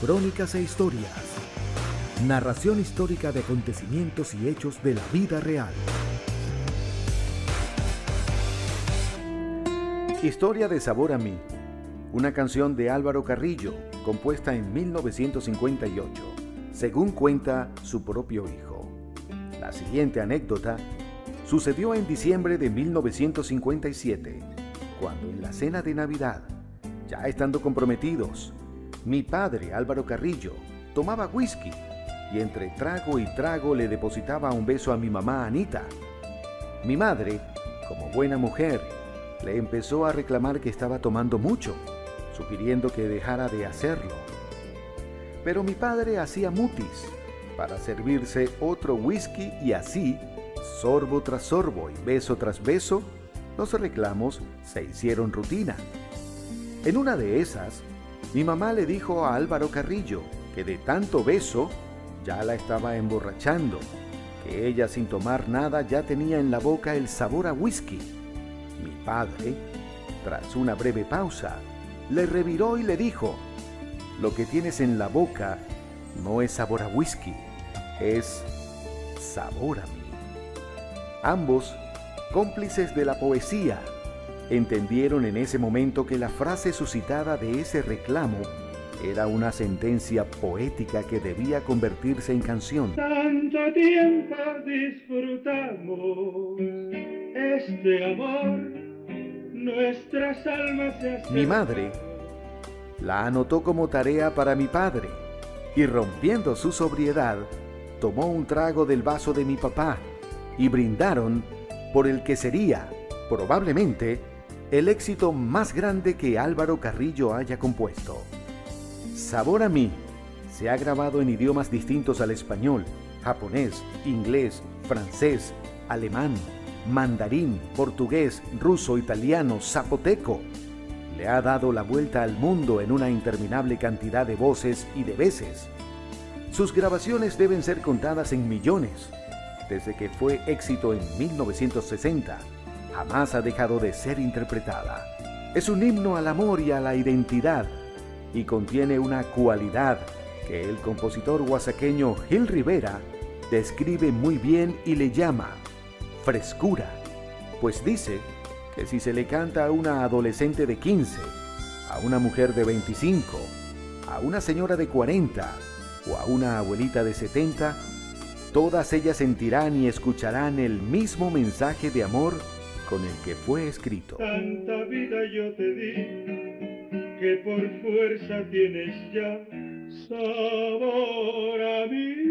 Crónicas e historias. Narración histórica de acontecimientos y hechos de la vida real. Historia de Sabor a mí. Una canción de Álvaro Carrillo, compuesta en 1958, según cuenta su propio hijo. La siguiente anécdota sucedió en diciembre de 1957, cuando en la cena de Navidad, ya estando comprometidos, mi padre Álvaro Carrillo tomaba whisky y entre trago y trago le depositaba un beso a mi mamá Anita. Mi madre, como buena mujer, le empezó a reclamar que estaba tomando mucho, sugiriendo que dejara de hacerlo. Pero mi padre hacía mutis para servirse otro whisky y así, sorbo tras sorbo y beso tras beso, los reclamos se hicieron rutina. En una de esas, mi mamá le dijo a Álvaro Carrillo que de tanto beso ya la estaba emborrachando, que ella sin tomar nada ya tenía en la boca el sabor a whisky. Mi padre, tras una breve pausa, le reviró y le dijo, lo que tienes en la boca no es sabor a whisky, es sabor a mí. Ambos, cómplices de la poesía, entendieron en ese momento que la frase suscitada de ese reclamo era una sentencia poética que debía convertirse en canción. Tanto tiempo disfrutamos este amor, nuestras almas se Mi madre la anotó como tarea para mi padre y rompiendo su sobriedad, tomó un trago del vaso de mi papá y brindaron por el que sería, probablemente, el éxito más grande que Álvaro Carrillo haya compuesto. Sabor a mí se ha grabado en idiomas distintos al español, japonés, inglés, francés, alemán, mandarín, portugués, ruso, italiano, zapoteco. Le ha dado la vuelta al mundo en una interminable cantidad de voces y de veces. Sus grabaciones deben ser contadas en millones. Desde que fue éxito en 1960, jamás ha dejado de ser interpretada. Es un himno al amor y a la identidad y contiene una cualidad que el compositor oaxaqueño Gil Rivera describe muy bien y le llama frescura, pues dice que si se le canta a una adolescente de 15, a una mujer de 25, a una señora de 40 o a una abuelita de 70, todas ellas sentirán y escucharán el mismo mensaje de amor con el que fue escrito. Tanta vida yo te di que por fuerza tienes ya sabor a mí.